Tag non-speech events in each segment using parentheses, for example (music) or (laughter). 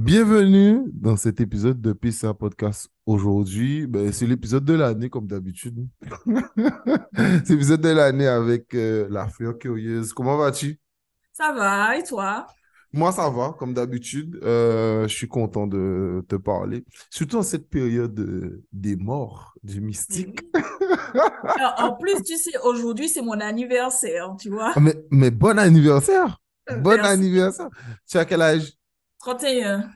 Bienvenue dans cet épisode de PCA Podcast. Aujourd'hui, ben, c'est l'épisode de l'année, comme d'habitude. (laughs) c'est l'épisode de l'année avec euh, la fleur curieuse. Comment vas-tu? Ça va, et toi? Moi, ça va, comme d'habitude. Euh, je suis content de te parler. Surtout en cette période euh, des morts, du mystique. Alors, en plus, tu sais, aujourd'hui, c'est mon anniversaire, tu vois? Mais, mais bon anniversaire! Bon Merci. anniversaire! Tu as quel âge? 31.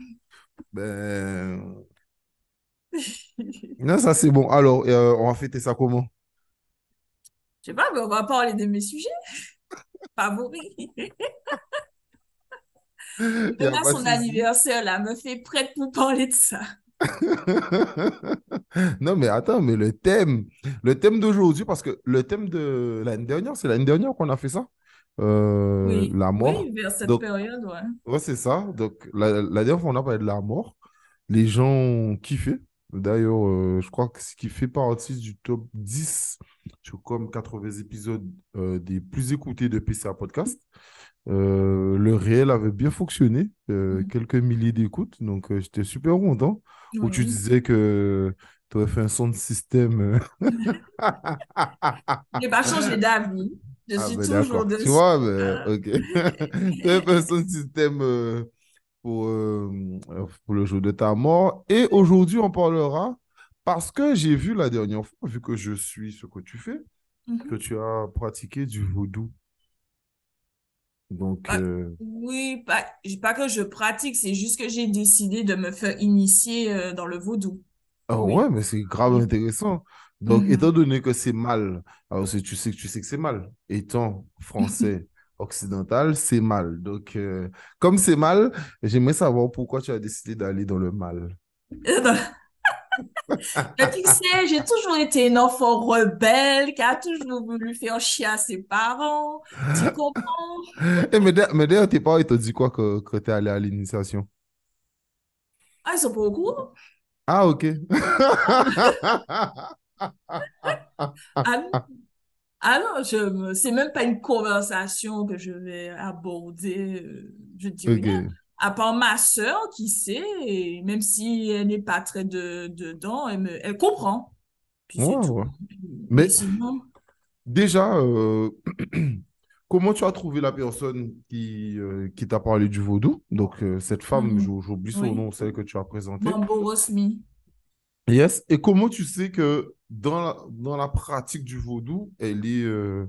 Ben, non, ça c'est bon. Alors, euh, on va fêter ça comment? Je sais pas, mais on va parler de mes sujets favoris. (laughs) Demain, son anniversaire, là, me fait prête pour parler de ça. (laughs) Non, mais attends, mais le thème, le thème d'aujourd'hui, parce que le thème de l'année dernière, c'est l'année dernière qu'on a fait ça, euh, Oui, la mort. oui, vers cette Donc, période, ouais. ouais, c'est ça. Donc, la, la dernière fois, on a parlé de la mort. Les gens ont kiffé. D'ailleurs, euh, je crois que ce qui fait partie du top 10 sur comme 80 épisodes euh, des plus écoutés de PCA Podcast. Le réel avait bien fonctionné, Mhm. quelques milliers d'écoutes, donc j'étais super content. Où tu disais que tu aurais fait un son de système. Je (laughs) n'ai pas changé d'avis. Je Ah suis ben toujours d'accord, tu dessus. vois, ben, Ah. ok. Tu fait son système euh, pour, euh, euh, pour le jour de ta mort. Et aujourd'hui, on parlera, parce que j'ai vu la dernière fois, vu que je suis ce que tu fais, que Mhm. tu as pratiqué du vaudou. Donc, Ah, euh, oui, pas, pas que je pratique, c'est juste que j'ai décidé de me faire initier euh, dans le vaudou. Ah ouais, Oui. mais c'est grave intéressant. Donc, étant Mhm. donné que c'est mal, alors tu sais que tu sais que c'est mal. Étant français occidental, c'est mal. Donc, euh, comme c'est mal, j'aimerais savoir pourquoi tu as décidé d'aller dans le mal. (laughs) Mais tu sais, j'ai toujours été une enfant rebelle qui a toujours voulu faire chier à ses parents. Tu comprends? (laughs) Eh, mais d'a- mais d'ailleurs, tes parents, ils t'ont dit quoi que, que tu es allé à l'initiation? Ah, ils sont pas au courant? Ah, ok. (laughs) Ah, non, ah non, je me- c'est même pas une conversation que je vais aborder. euh, Je dis rien. À part ma sœur qui sait, et même si elle n'est pas très de, dedans, elle me, elle comprend. Puis. Puis- mais Mais sinon, déjà, euh, (clears throat) comment tu as trouvé la personne qui, euh, qui t'a parlé du vaudou? Donc, euh, cette femme, mhm, j'ou- j'oublie son oui, nom, celle que tu as présentée. Mambo Rosmi. Yes. Et comment tu sais que dans la, dans la pratique du vaudou, elle est, euh,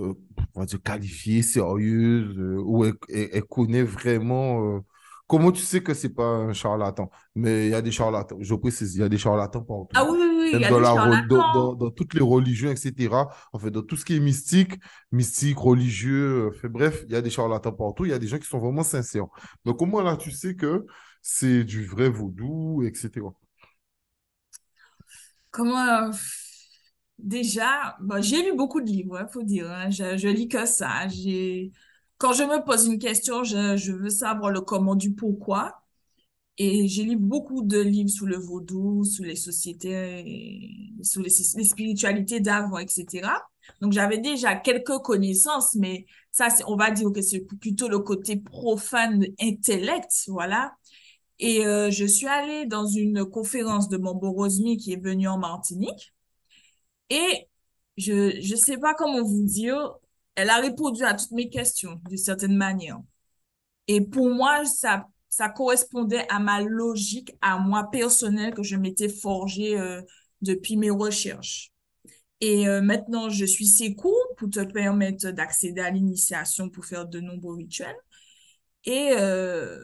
euh, on va dire, qualifiée, sérieuse, euh, ou elle, elle- elle connaît vraiment. comment tu sais que c'est pas un charlatan? Mais il y a des charlatans, je précise, il y a des charlatans partout. Ah oui, oui, oui, il y a dans des la, rel- dans, charlatans. dans, dans toutes les religions, etc. En fait, dans tout ce qui est mystique, mystique, religieux, fait, bref, il y a des charlatans partout. Il y a des gens qui sont vraiment sincères. Donc, comment là, tu sais que c'est du vrai vaudou, etc. Comment, euh, déjà, bon, j'ai lu beaucoup de livres, il faut dire. hein. Je, je lis que ça. J'ai, quand je me pose une question, je, je veux savoir le comment du pourquoi. Et j'ai lu beaucoup de livres sur le vaudou, sur les sociétés, sur les, les spiritualités d'avant, etc. Donc, j'avais déjà quelques connaissances, mais ça, on va dire que c'est plutôt le côté profane, intellect, voilà. Et euh, je suis allée dans une conférence de Mambo Rosmi qui est venue en Martinique. Et je je sais pas comment vous dire, elle a répondu à toutes mes questions d'une certaine manière. Et pour moi, ça, ça correspondait à ma logique, à moi personnelle que je m'étais forgée euh, depuis mes recherches. Et euh, maintenant, je suis ses cours pour te permettre d'accéder à l'initiation pour faire de nombreux rituels. Et euh,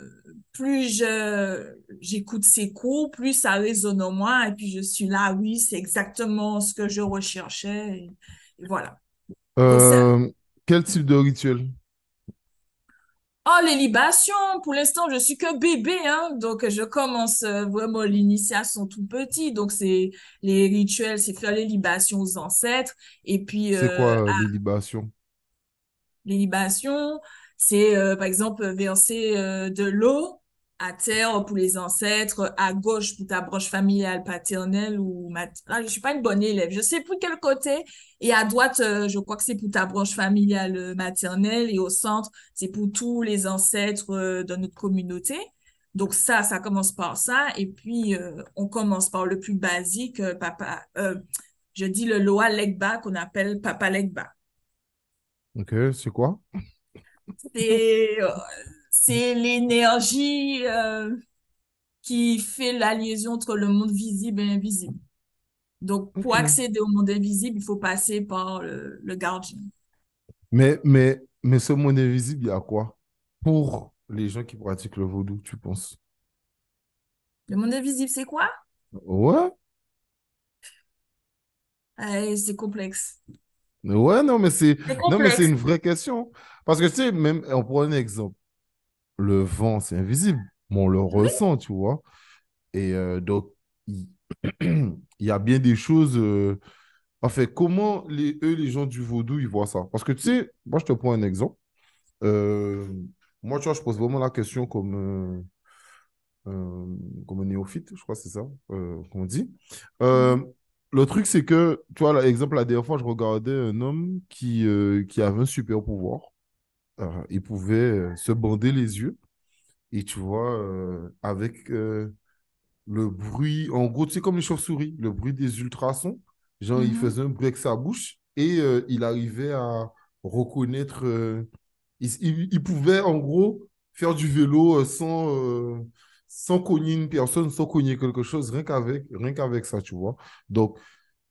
plus je j'écoute ses cours, plus ça résonne en moi. Et puis je suis là, oui, c'est exactement ce que je recherchais. Et, et voilà. Euh, quel type de rituel? Oh, les libations, pour l'instant, je suis que bébé, hein. Donc, je commence euh, vraiment l'initiation tout petit. Donc, c'est les rituels, c'est faire les libations aux ancêtres. Et puis, C'est euh, quoi ah, les libations? les libations, c'est, euh, par exemple, verser euh, de l'eau à terre pour les ancêtres, à gauche pour ta branche familiale paternelle ou mat... Ah, je suis pas une bonne élève. Je sais pour quel côté. Et à droite, euh, je crois que c'est pour ta branche familiale maternelle. Et au centre, c'est pour tous les ancêtres de notre communauté. Donc ça, ça commence par ça. Et puis, on commence par le plus basique, papa, je dis le Loa Legba qu'on appelle Papa Legba. Ok, c'est quoi? C'est euh, c'est l'énergie euh, qui fait la liaison entre le monde visible et invisible. Donc, pour accéder au monde invisible, il faut passer par le, le gardien. Mais, mais, mais ce monde invisible, il y a quoi? Pour les gens qui pratiquent le vaudou, tu penses? Le monde invisible, c'est quoi? Ouais? Euh, c'est complexe. Ouais, non, mais c'est non, mais c'est une vraie question. Parce que tu sais, même, on prend un exemple. Le vent, c'est invisible. mais on le Oui. ressent, tu vois. Et euh, donc, il (clears throat) il y a bien des choses. euh, En fait, comment les, eux, les gens du vaudou, ils voient ça? Parce que tu sais, moi, je te prends un exemple. Euh, moi, tu vois, je pose vraiment la question comme, euh, comme un néophyte, je crois que c'est ça euh, qu'on dit. Euh, le truc, c'est que, tu vois, l'exemple, la dernière fois, je regardais un homme qui, qui avait un super pouvoir. Euh, il pouvait euh, se bander les yeux et tu vois, euh, avec euh, le bruit, en gros, tu sais, comme les chauves-souris, le bruit des ultrasons, genre, il Mhm. faisait un bruit avec sa bouche et euh, il arrivait à reconnaître, il, il- il pouvait, en gros, faire du vélo sans, sans cogner une personne, sans cogner quelque chose, rien qu'avec, rien qu'avec ça, tu vois. Donc,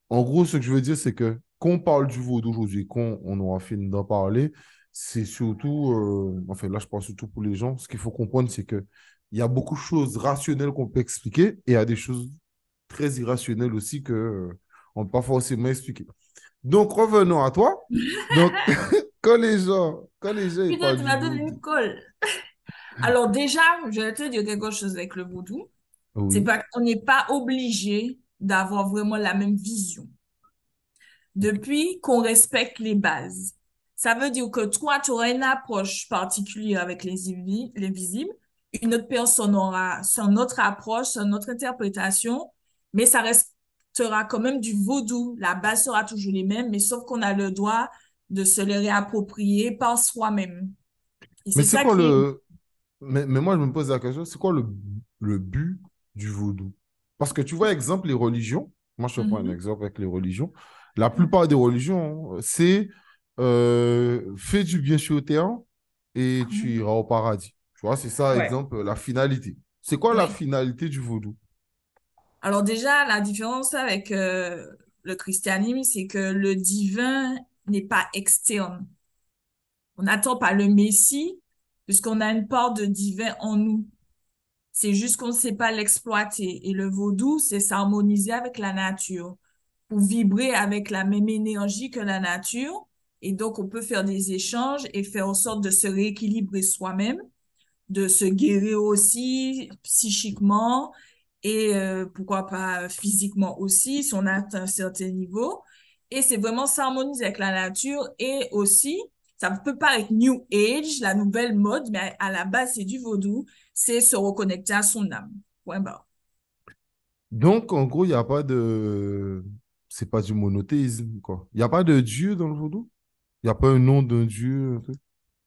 en gros, ce que je veux dire, c'est que quand on parle du vaudou aujourd'hui, quand on aura fini d'en parler, c'est surtout, euh, enfin là, je parle surtout pour les gens, ce qu'il faut comprendre, c'est que il y a beaucoup de choses rationnelles qu'on peut expliquer et il y a des choses très irrationnelles aussi que, euh, on ne peut pas forcément expliquer. Donc, revenons à toi. Donc, (laughs) (laughs) quand les gens, quand les gens Putain, tu m'as donné une colle. (laughs) Alors déjà, je vais te dire quelque chose avec le vaudou. C'est oui, pas qu'on n'est pas obligé d'avoir vraiment la même vision. Depuis qu'on respecte les bases. Ça veut dire que toi, tu auras une approche particulière avec les, les visibles. Une autre personne aura son autre approche, son autre interprétation, mais ça restera quand même du vaudou. La base sera toujours les mêmes, mais sauf qu'on a le droit de se les réapproprier par soi-même. Mais c'est quoi le, Mais, mais moi, je me pose la question, c'est quoi le, le but du vaudou? Parce que tu vois, exemple, les religions, moi je te prends un Mhm, exemple avec les religions, la plupart des religions, c'est euh, fais du bien sur terre et tu mhm. iras au paradis. Tu vois, c'est ça, Ouais. exemple, la finalité. C'est quoi la finalité du vaudou? Alors déjà, la différence avec euh, le christianisme, c'est que le divin n'est pas externe. On n'attend pas le Messie, puisqu'on a une part de divin en nous. C'est juste qu'on ne sait pas l'exploiter. Et le vaudou, c'est s'harmoniser avec la nature, pour vibrer avec la même énergie que la nature. Et donc, on peut faire des échanges et faire en sorte de se rééquilibrer soi-même de se guérir aussi psychiquement et euh, pourquoi pas physiquement aussi si on atteint un certain niveau. Et c'est vraiment s'harmoniser avec la nature et aussi, ça peut paraître New Age, la nouvelle mode, mais à la base, c'est du vaudou, c'est se reconnecter à son âme. Point barre. Donc, en gros, il n'y a pas de... C'est pas du monothéisme, quoi. Il n'y a pas de Dieu dans le vaudou? Il n'y a pas un nom d'un Dieu?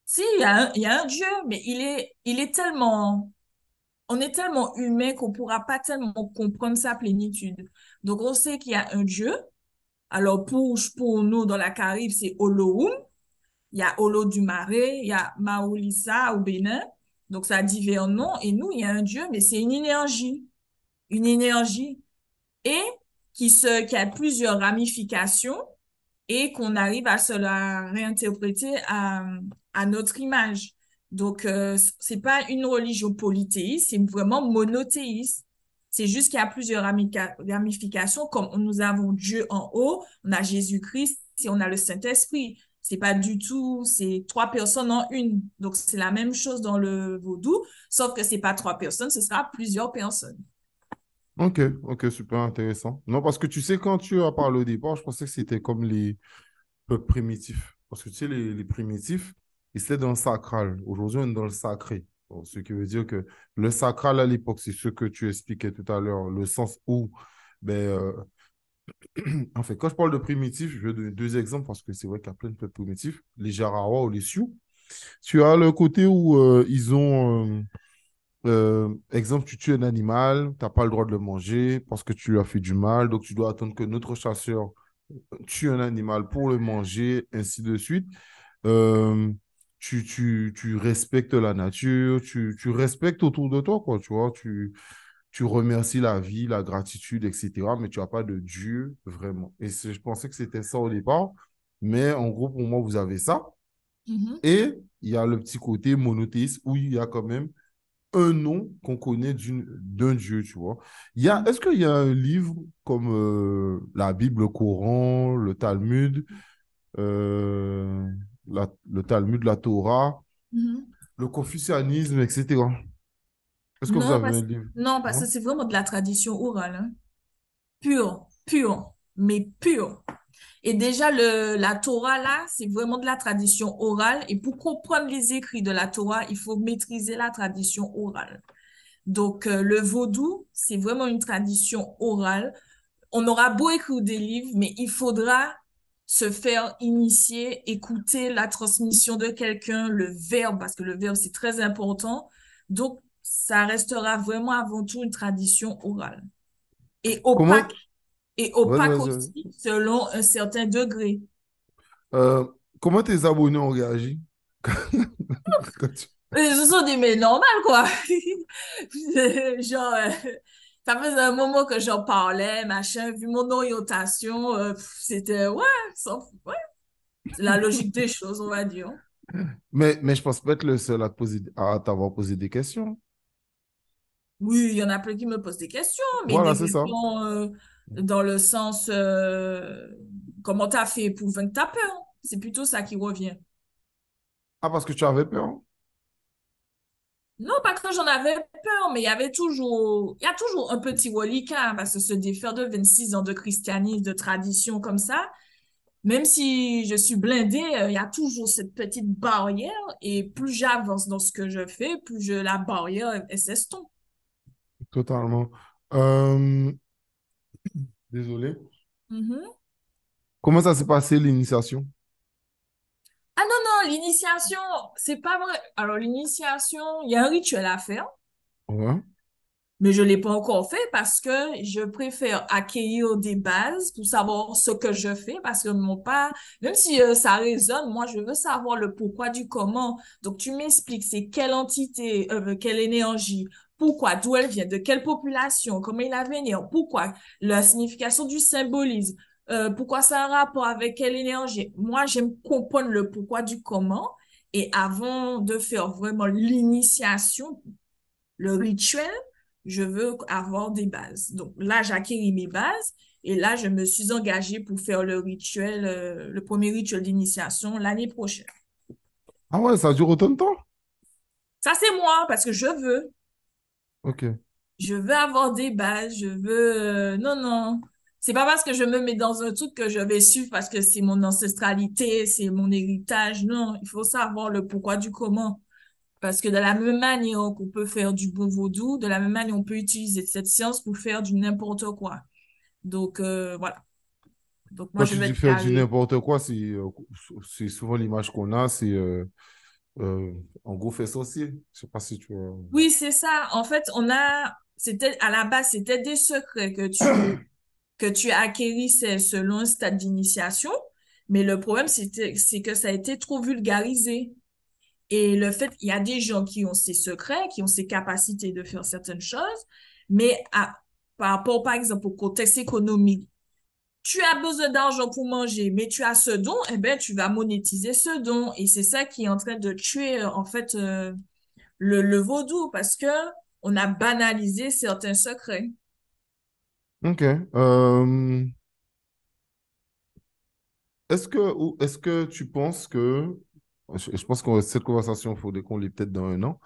Si, il y y a un Dieu, mais il est, il est tellement, on est tellement humain qu'on pourra pas tellement comprendre sa plénitude. Donc, on sait qu'il y a un Dieu, Alors, pour, pour nous, dans la Caraïbe, c'est Olohum. Il y a Olo du Marais, il y a Maolissa au Bénin. Donc, ça a divers noms. Et nous, il y a un Dieu, mais c'est une énergie. Une énergie. Et qui se, qui a plusieurs ramifications et qu'on arrive à se la réinterpréter à, à notre image. Donc, euh, c'est pas une religion polythéiste, c'est vraiment monothéiste. C'est juste qu'il y a plusieurs ramifications, comme nous avons Dieu en haut, on a Jésus-Christ et on a le Saint-Esprit. C'est pas du tout, c'est trois personnes en une. Donc, c'est la même chose dans le vaudou, sauf que c'est pas trois personnes, ce sera plusieurs personnes. Ok, ok, super intéressant. Non, parce que tu sais, quand tu as parlé au départ, je pensais que c'était comme les peuples primitifs. Parce que tu sais, les, les primitifs, ils étaient dans le sacral. Aujourd'hui, on est dans le sacré. Ce qui veut dire que le sacral à l'époque, c'est ce que tu expliquais tout à l'heure, le sens où, ben, euh, (clears throat) en fait, quand je parle de primitifs, je vais donner deux exemples parce que c'est vrai qu'il y a plein de peuples primitifs, les Jarawa ou les Sioux. Tu as le côté où euh, ils ont, euh, euh, exemple, tu tues un animal, tu n'as pas le droit de le manger parce que tu lui as fait du mal, donc tu dois attendre que notre chasseur tue un animal pour le manger, ainsi de suite. Euh, tu, tu, tu respectes la nature, tu, tu respectes autour de toi, quoi, tu vois, tu, tu remercies la vie, la gratitude, etc., mais tu n'as pas de Dieu, vraiment. Et je pensais que c'était ça au départ, mais en gros, pour moi, vous avez ça. Mhm. Et il y a le petit côté monothéiste où il y a quand même un nom qu'on connaît d'un Dieu, tu vois. Est-ce qu'il y a un livre comme euh, la Bible, le Coran, le Talmud, euh, la- le Talmud, la Torah, Mhm. le confucianisme, etc. Est-ce que vous Non, avez parce, un livre? non, parce que c'est vraiment de la tradition orale, hein. Pure, pure, mais pure. Et déjà, le, la Torah, là, c'est vraiment de la tradition orale. Et pour comprendre les écrits de la Torah, il faut maîtriser la tradition orale. Donc, euh, le vaudou, c'est vraiment une tradition orale. On aura beau écrire des livres, mais il faudra se faire initier, écouter la transmission de quelqu'un, le verbe, parce que le verbe, c'est très important. Donc, ça restera vraiment avant tout une tradition orale. Et Comment? Et opaque aussi, selon un certain degré. Euh, comment tes abonnés ont réagi? quand (laughs) tu- Euh, sont des mais normal, quoi. (laughs) Genre, euh, ça faisait un moment que j'en parlais, machin, vu mon orientation, euh, c'était, ouais, ça- ouais, c'est la logique des choses, on va dire. Mais, mais je pense pas être le seul à poser, à t'avoir posé des questions. Oui, il y en a plein qui me posent des questions, mais Voilà, des c'est ça. questions dans le sens, euh, comment t'as fait pour vaincre ta peur? C'est plutôt ça qui revient. Ah, parce que tu avais peur? Non, pas que j'en avais peur, mais il y avait toujours, il y a toujours un petit reliquat, parce que se défaire de 26 ans de christianisme, de tradition comme ça, même si je suis blindée, euh, il y a toujours cette petite barrière, et plus j'avance dans ce que je fais, plus je, la barrière, s'estompe. Totalement. Euh, (coughs) désolé. Mhm. Comment ça s'est passé l'initiation? Ah non, non, l'initiation, c'est pas vrai. Alors, l'initiation, il y a un rituel à faire. Ouais. Mais je l'ai pas encore fait parce que je préfère accueillir des bases pour savoir ce que je fais parce que mon pas, même si euh, ça résonne, moi je veux savoir le pourquoi du comment. Donc tu m'expliques c'est quelle entité, euh, quelle énergie, pourquoi, d'où elle vient, de quelle population, comment il a venir, pourquoi, la signification du symbolisme, euh, pourquoi ça a un rapport avec quelle énergie. Moi j'aime comprendre le pourquoi du comment et avant de faire vraiment l'initiation, le rituel, je veux avoir des bases. Donc là, j'acquéris mes bases et là, je me suis engagée pour faire le rituel, euh, le premier rituel d'initiation l'année prochaine. Ah ouais, ça dure autant de temps? Ça, c'est moi parce que je veux. Ok. Je veux avoir des bases. Je veux. euh, non, non. C'est pas parce que je me mets dans un truc que je vais suivre parce que c'est mon ancestralité, c'est mon héritage. Non, il faut savoir le pourquoi du comment. Parce que de la même manière qu'on peut faire du bon vaudou, de la même manière on peut utiliser cette science pour faire du n'importe quoi. Donc, euh, voilà. Donc, moi, Quand je tu vais dis faire du n'importe quoi, c'est euh, c'est souvent l'image qu'on a, c'est euh, euh, en gros fait sorcier. Je sais pas si tu. Oui, c'est ça. En fait, on a, c'était, à la base, c'était des secrets que tu, (coughs) que tu acquérissais selon un stade d'initiation. Mais le problème, c'était, c'est que ça a été trop vulgarisé. Et le fait, il y a des gens qui ont ces secrets, qui ont ces capacités de faire certaines choses, mais à, par rapport, par exemple, au contexte économique, tu as besoin d'argent pour manger, mais tu as ce don, eh ben, tu vas monétiser ce don. Et c'est ça qui est en train de tuer, euh, en fait, euh, le, le vaudou, parce que on a banalisé certains secrets. Ok. Euh, est-ce que, est-ce que tu penses que, je, je pense que cette conversation, il faudrait qu'on l'ait peut-être dans un an,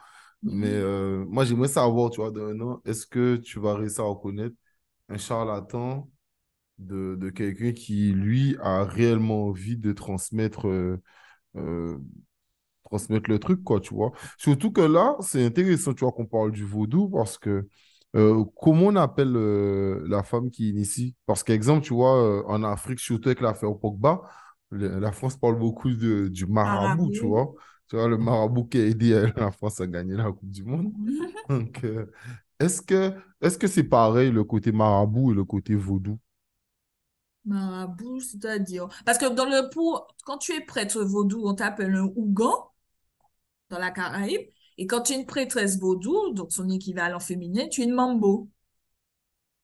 mais Mhm. euh, moi j'aimerais savoir, tu vois, dans un an, est-ce que tu vas réussir à reconnaître un charlatan de, de quelqu'un qui, lui, a réellement envie de transmettre euh, euh, transmettre le truc, quoi, tu vois. Surtout que là, c'est intéressant, tu vois, qu'on parle du vaudou parce que euh, comment on appelle euh, la femme qui initie? Parce qu'exemple, tu vois, euh, en Afrique, surtout avec l'affaire Pogba, le- la France parle beaucoup de, du marabout, tu vois. Tu vois, le marabout qui a aidé la France à gagner la Coupe du Monde. (laughs) Donc, est-ce que est-ce que c'est pareil le côté marabout et le côté vaudou? Marabout, c'est-à-dire. Parce que dans le pour, quand tu es prêtre vaudou, on t'appelle un Ougan dans la Caraïbe. Et quand tu es une prêtresse vaudou, donc son équivalent féminin, tu es une Mambo.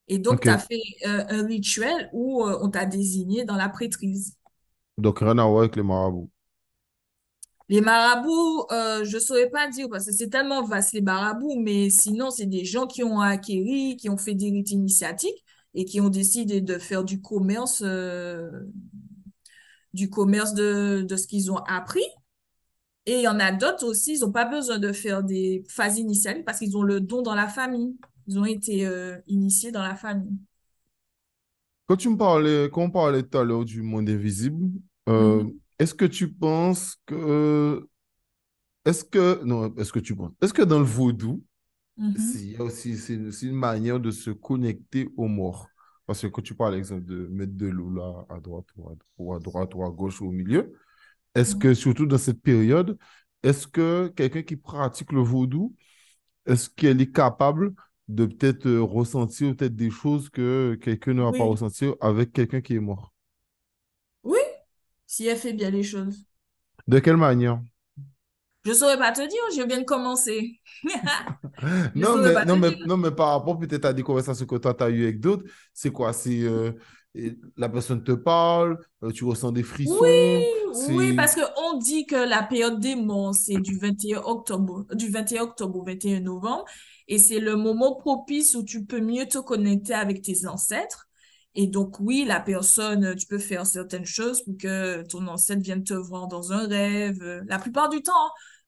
Et donc, tu as fait euh, un rituel où euh, on t'a désigné dans la prêtrise. Donc, rien à voir avec les marabouts. Les marabouts, euh, je saurais pas dire parce que c'est tellement vaste les marabouts, mais sinon, c'est des gens qui ont acquéri, qui ont fait des rites initiatiques et qui ont décidé de faire du commerce, euh, du commerce de, de ce qu'ils ont appris. Et il y en a d'autres aussi, ils n'ont pas besoin de faire des phases initiales parce qu'ils ont le don dans la famille. Ils ont été euh, initiés dans la famille. Quand tu me parlais, quand on parlait tout à l'heure du monde invisible, euh, Mhm, est-ce que tu penses que, est-ce que, non, est-ce que tu penses, est-ce que dans le vaudou, y a aussi, c'est une, manière de se connecter aux morts? Parce que quand tu parles, exemple, de mettre de l'eau là, à droite, ou à, ou à droite, ou à gauche, ou au milieu, est-ce que, surtout dans cette période, est-ce que quelqu'un qui pratique le vaudou, est-ce qu'elle est capable de peut-être euh, ressentir peut-être des choses que quelqu'un ne va pas Oui, ressentir avec quelqu'un qui est mort? oui, si elle fait bien les choses. De quelle manière? Je saurais pas te dire, je viens de commencer. (laughs) Non, mais, non, mais, non, mais par rapport peut-être à des conversations que toi, tu as eues avec d'autres, c'est quoi? C'est euh, la personne te parle, euh, tu ressens des Oui, frissons, oui, c'est... parce que on dit que la période des morts, c'est du 21 octobre, du 21 octobre au 21 novembre, et c'est le moment propice où tu peux mieux te connecter avec tes ancêtres. Et donc, oui, la personne, tu peux faire certaines choses pour que ton ancêtre vienne te voir dans un rêve. La plupart du temps,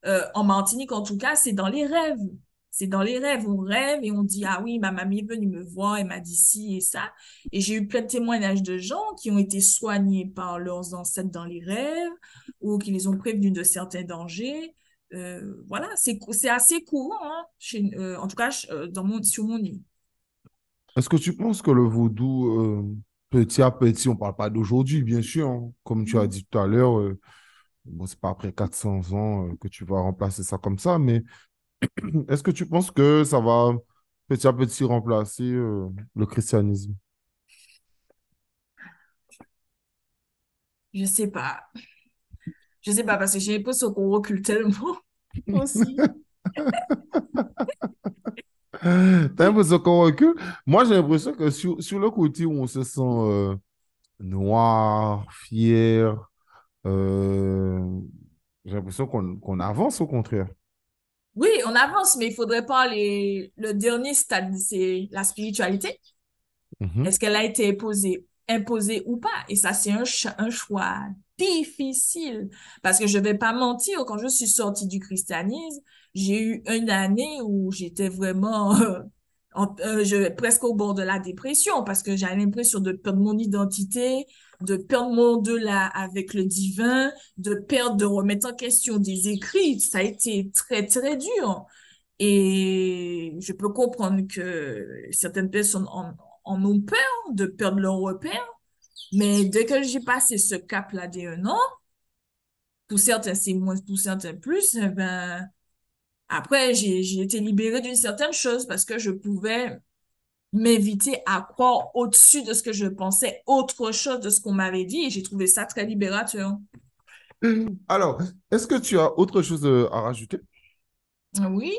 euh, en Martinique, en tout cas, c'est dans les rêves. C'est dans les rêves. On rêve et on dit, ah oui, ma mamie est venue me voir, elle m'a dit ci et ça. Et j'ai eu plein de témoignages de gens qui ont été soignés par leurs ancêtres dans les rêves ou qui les ont prévenus de certains dangers. Euh, voilà, c'est assez courant, hein, chez, euh, en tout cas dans mon, sur mon île. Est-ce que tu penses que le vaudou, petit à petit, on ne parle pas d'aujourd'hui, bien sûr, hein, comme tu as Mhm. dit tout à l'heure, bon, c'est pas après 400 ans euh, que tu vas remplacer ça comme ça, mais (clears throat) est-ce que tu penses que ça va petit à petit remplacer euh, le christianisme? Je sais pas. Je sais pas parce que j'ai l'impression qu'on recule tellement (laughs) aussi. T'as l'impression qu'on recule? Moi, j'ai l'impression que sur, sur le côté où on se sent euh, noir, fier, euh, j'ai l'impression qu'on qu'on avance au contraire. Oui, on avance, mais il faudrait pas les... Le dernier stade, c'est la spiritualité. Mhm. Est-ce qu'elle a été imposée, imposée ou pas? Et ça, c'est un, ch- un choix difficile. Parce que je vais pas mentir, quand je suis sortie du christianisme, j'ai eu une année où j'étais vraiment (laughs) en- euh, je, presque au bord de la dépression parce que j'avais l'impression de perdre mon identité, de perdre mon delà avec le divin, de perdre, de remettre en question des écrits. Ça a été très, très dur. Et je peux comprendre que certaines personnes en, en ont peur de perdre leur repère, mais dès que j'ai passé ce cap-là des un an, pour certains c'est moins, pour certains plus, eh ben, après j'ai, été libérée d'une certaine chose parce que je pouvais m'inviter à croire au-dessus de ce que je pensais, autre chose de ce qu'on m'avait dit, et j'ai trouvé ça très libérateur. Alors, est-ce que tu as autre chose euh, à rajouter? Oui,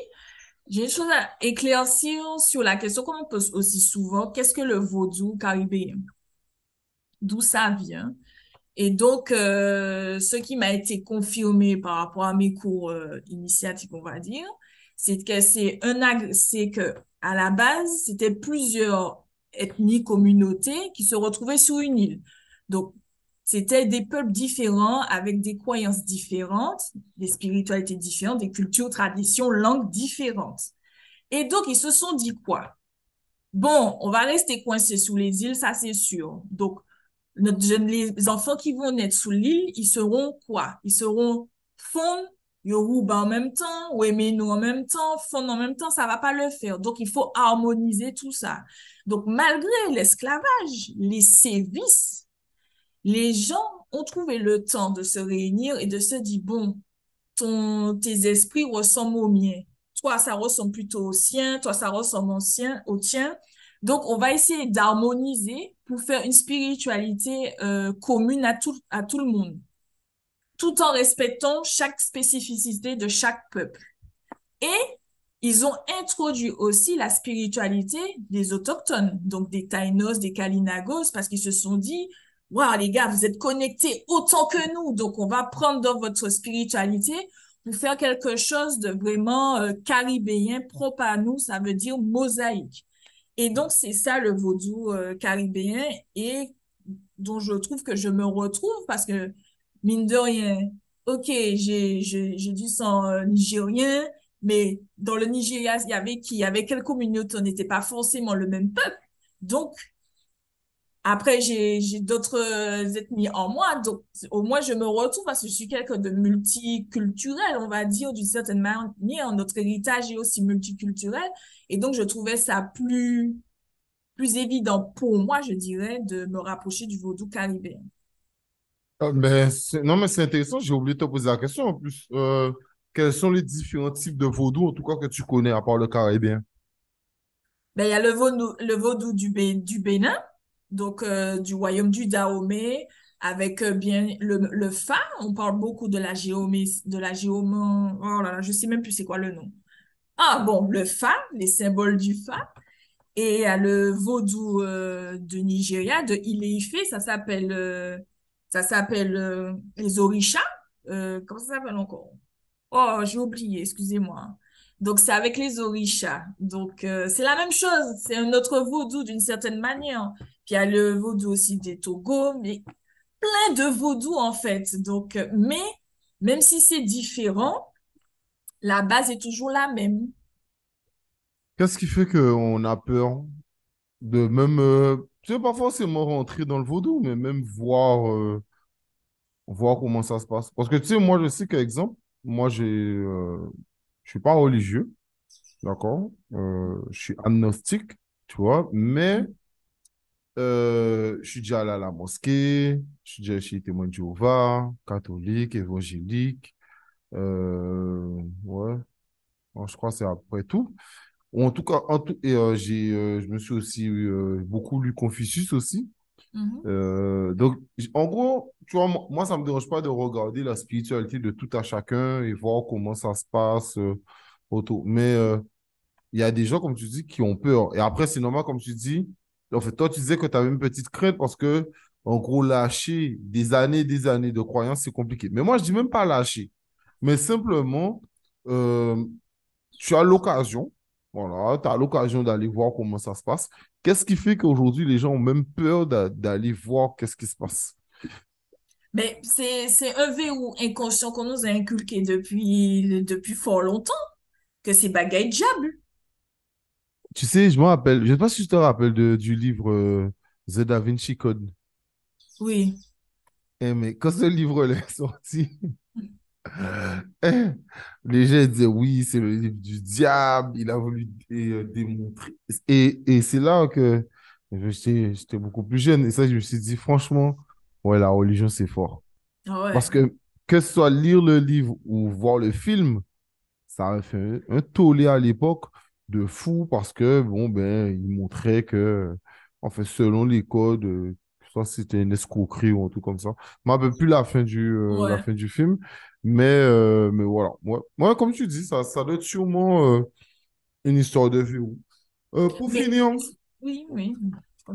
j'ai une chose à éclaircir sur la question qu'on me pose aussi souvent, qu'est-ce que le vaudou caribéen? D'où ça vient? Et donc, euh, ce qui m'a été confirmé par rapport à mes cours euh, initiatiques, on va dire, c'est que c'est un c'est que à la base, c'était plusieurs ethnies, communautés qui se retrouvaient sur une île. Donc, c'était des peuples différents avec des croyances différentes, des spiritualités différentes, des cultures, traditions, langues différentes. Et donc, ils se sont dit quoi? Bon, on va rester coincés sous les îles, ça c'est sûr. Donc, notre les enfants qui vont naître sous l'île, ils seront quoi? Ils seront Fon, Yoruba en même temps, Wemeno en même temps, Fon en même temps, ça va pas le faire. Donc, il faut harmoniser tout ça. Donc, malgré l'esclavage, les sévices, les gens ont trouvé le temps de se réunir et de se dire, bon, ton, tes esprits ressemblent aux miens. Toi, ça ressemble plutôt au sien, toi, ça ressemble au sien, au tien. Donc, on va essayer d'harmoniser pour faire une spiritualité euh, commune à tout, à tout le monde, tout en respectant chaque spécificité de chaque peuple. Et ils ont introduit aussi la spiritualité des autochtones, donc des Taïnos, des Kalinagos, parce qu'ils se sont dit, waouh, les gars, vous êtes connectés autant que nous, donc on va prendre dans votre spiritualité pour faire quelque chose de vraiment euh, caribéen, propre à nous, ça veut dire mosaïque. Et donc, c'est ça le vaudou euh, caribéen et dont je trouve que je me retrouve parce que, mine de rien, ok, j'ai, du sang euh, nigérien, mais dans le Nigeria, il y avait qui? Avait quelle communauté? On n'était pas forcément le même peuple. Donc, après, j'ai, d'autres ethnies en moi. Donc, au moins, je me retrouve parce que je suis quelqu'un de multiculturel, on va dire, d'une certaine manière. Notre héritage est aussi multiculturel. Et donc, je trouvais ça plus, plus évident pour moi, je dirais, de me rapprocher du vaudou caribéen. Ah, ben, non, mais c'est intéressant. J'ai oublié de te poser la question en plus. Euh, quels sont les différents types de vaudou, en tout cas, que tu connais, à part le caribéen? Ben, il y a le vaudou, le vaudou du, du Bénin, donc euh, du royaume du Dahomey, avec euh, bien le, le Fa. On parle beaucoup de la géométrie, de la géométrie. Oh là là, je sais même plus c'est quoi le nom. Ah bon, le Fa, les symboles du Fa. Et a le vaudou euh, de Nigeria, de Ile-Ife, ça s'appelle ça s'appelle les orishas. comment ça s'appelle encore? Oh, j'ai oublié, excusez-moi. Donc, c'est avec les orishas. Donc, euh, c'est la même chose. C'est un autre vaudou d'une certaine manière. Il y a le vaudou aussi des Togo, mais plein de vaudou, en fait. Donc, euh, mais, même si c'est différent, la base est toujours la même. Qu'est-ce qui fait qu'on a peur de même, euh, tu sais, pas forcément rentrer dans le vaudou, mais même voir, voir comment ça se passe. Parce que, tu sais, moi, je sais qu'exemple, moi, euh, je suis pas religieux, d'accord? Euh, je suis agnostique, tu vois, mais euh, je suis déjà allé à la mosquée, je suis déjà chez témoin de Jéhovah, catholique, évangélique, euh, ouais, je crois que c'est après tout. En tout cas, en tout, et, j'ai, je me suis aussi beaucoup lu Confucius aussi. Mhm. Euh, donc, en gros, tu vois, moi, ça ne me dérange pas de regarder la spiritualité de tout à chacun et voir comment ça se passe euh, autour. Mais euh, il y a des gens, comme tu dis, qui ont peur. Et après, c'est normal, comme tu dis. En fait, toi, tu disais que tu avais une petite crainte parce que, en gros, lâcher des années des années de croyances, c'est compliqué. Mais moi, je dis même pas lâcher. Mais simplement, tu as l'occasion, voilà, tu as l'occasion d'aller voir comment ça se passe. Qu'est-ce qui fait qu'aujourd'hui, les gens ont même peur d'aller voir qu'est-ce qui se passe? Mais c'est un verrou inconscient qu'on nous a inculqué depuis, depuis fort longtemps, que c'est bagaille diable. Tu sais, je me rappelle, je ne sais pas si je te rappelle de, du livre euh, The Da Vinci Code. Oui. Eh, mais quand ce livre-là est sorti, (laughs) eh, les gens disaient oui, c'est le livre du diable, il a voulu euh, démontrer. Et, et c'est là que j'étais beaucoup plus jeune. Et ça, je me suis dit, franchement, ouais, la religion, c'est fort. Ah Parce que que ce soit lire le livre ou voir le film, ça a fait un, tollé à l'époque de fou parce que, bon, ben, il montrait que, en fait, selon les codes, euh, soit c'était une escroquerie ou un truc comme ça. Je ne me plus la fin du, euh, la fin du film. Mais, euh, mais voilà. Moi, moi, comme tu dis, ça, ça doit être sûrement euh, une histoire de vie. Pour finir. Oui, oui.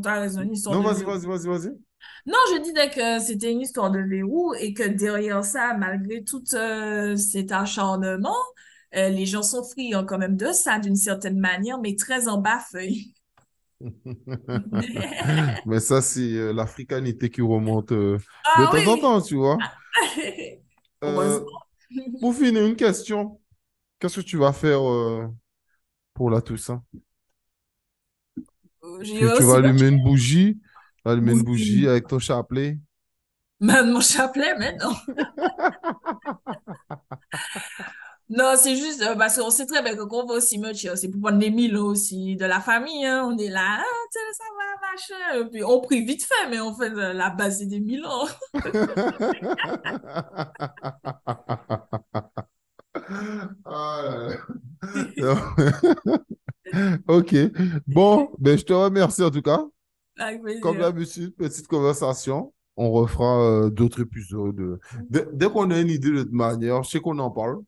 Tu as raison, une histoire non, de vas-y, vas-y, vas-y, vas-y. Non, je disais que c'était une histoire de verrou et que derrière ça, malgré tout cet acharnement, les gens sont friands quand même de ça d'une certaine manière, mais très en bas feuille. (laughs) (laughs) mais ça, c'est l'africanité qui remonte de ah temps en temps, tu vois. (laughs) Euh, pour finir, une question. Qu'est-ce que tu vas faire euh, pour la Toussaint? Euh, tu, vas allumer une bougie, allumer une bougie avec ton chapelet. Même mon chapelet, mais non. Non, c'est juste euh, parce qu'on sait très bien que quand on va au cimetière, c'est pour prendre des mille aussi de la famille. Hein. On est là, ah, ça va, machin. puis on prie vite fait, mais on fait la base des mille ans. (laughs) Ah, (laughs) Ok. Bon, ben, je te remercie en tout cas. Avec Comme d'habitude, petite conversation. On refera euh, d'autres épisodes. Dès, dès qu'on a une idée de manière, je sais qu'on en parle.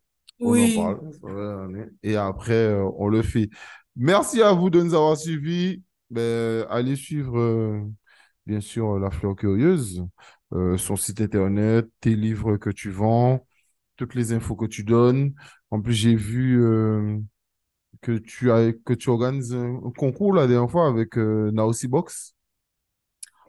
On en Oui, parle. Va aller. Et après, euh, on le fait. Merci à vous de nous avoir suivis. Ben, allez suivre, euh, bien sûr, La Fleur Curieuse, euh, son site internet, tes livres que tu vends, toutes les infos que tu donnes. En plus, j'ai vu euh, que tu as, que tu organises un concours la dernière fois avec Naosi Box.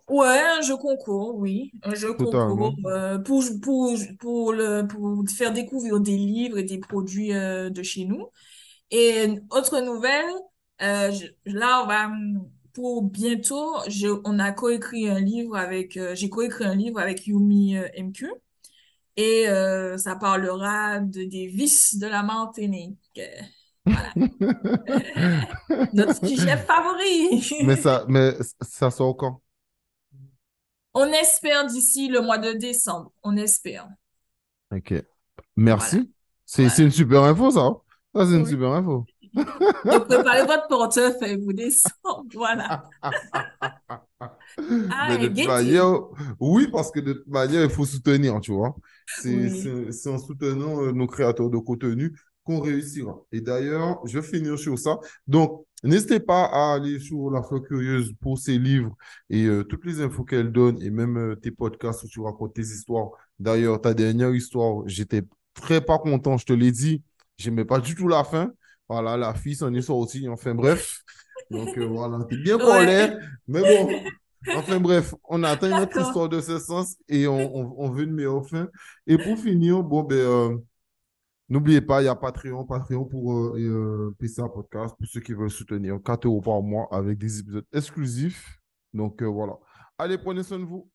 Ouais, un jeu concours, oui, un jeu concours euh, pour, pour, pour, le, pour faire découvrir des livres et des produits euh, de chez nous. Et autre nouvelle, euh, je- là, on va, pour bientôt, je, on a coécrit un livre avec, euh, j'ai coécrit un livre avec Yumi euh, MQ et euh, ça parlera de, des vices de la Martinique. (laughs) Voilà. (laughs) Notre sujet Mais favori. ça, mais ça sort quand? On espère d'ici le mois de décembre. On espère. Ok. Merci. C'est, c'est Voilà. une super info, ça. Ça, c'est une Oui. super info. (laughs) Donc, préparez votre portefeuille pour décembre. Voilà. Ah, (laughs) Mais de toute manière, oui, parce que de toute manière, il faut soutenir, tu vois. C'est, Oui. c'est, c'est en soutenant euh, nos créateurs de contenu qu'on réussira. Et d'ailleurs, je vais finir sur ça. Donc, n'hésitez pas à aller sur La Fleur Curieuse pour ses livres et euh, toutes les infos qu'elle donne et même euh, tes podcasts où tu racontes tes histoires. D'ailleurs, ta dernière histoire, j'étais très pas content, je te l'ai dit. J'aimais pas du tout la fin. Voilà, la fille s'en est sortie. Enfin, bref. Donc, euh, voilà, t'es bien Ouais. colère. Mais bon, enfin bref, on a atteint notre histoire de ce sens et on, on, on veut une meilleure fin. Et pour finir, bon, ben, euh, n'oubliez pas, il y a Patreon, Patreon pour euh, euh, PCA Podcast, pour ceux qui veulent soutenir 4 euros par mois avec des épisodes exclusifs. Donc, euh, voilà. Allez, prenez soin de vous.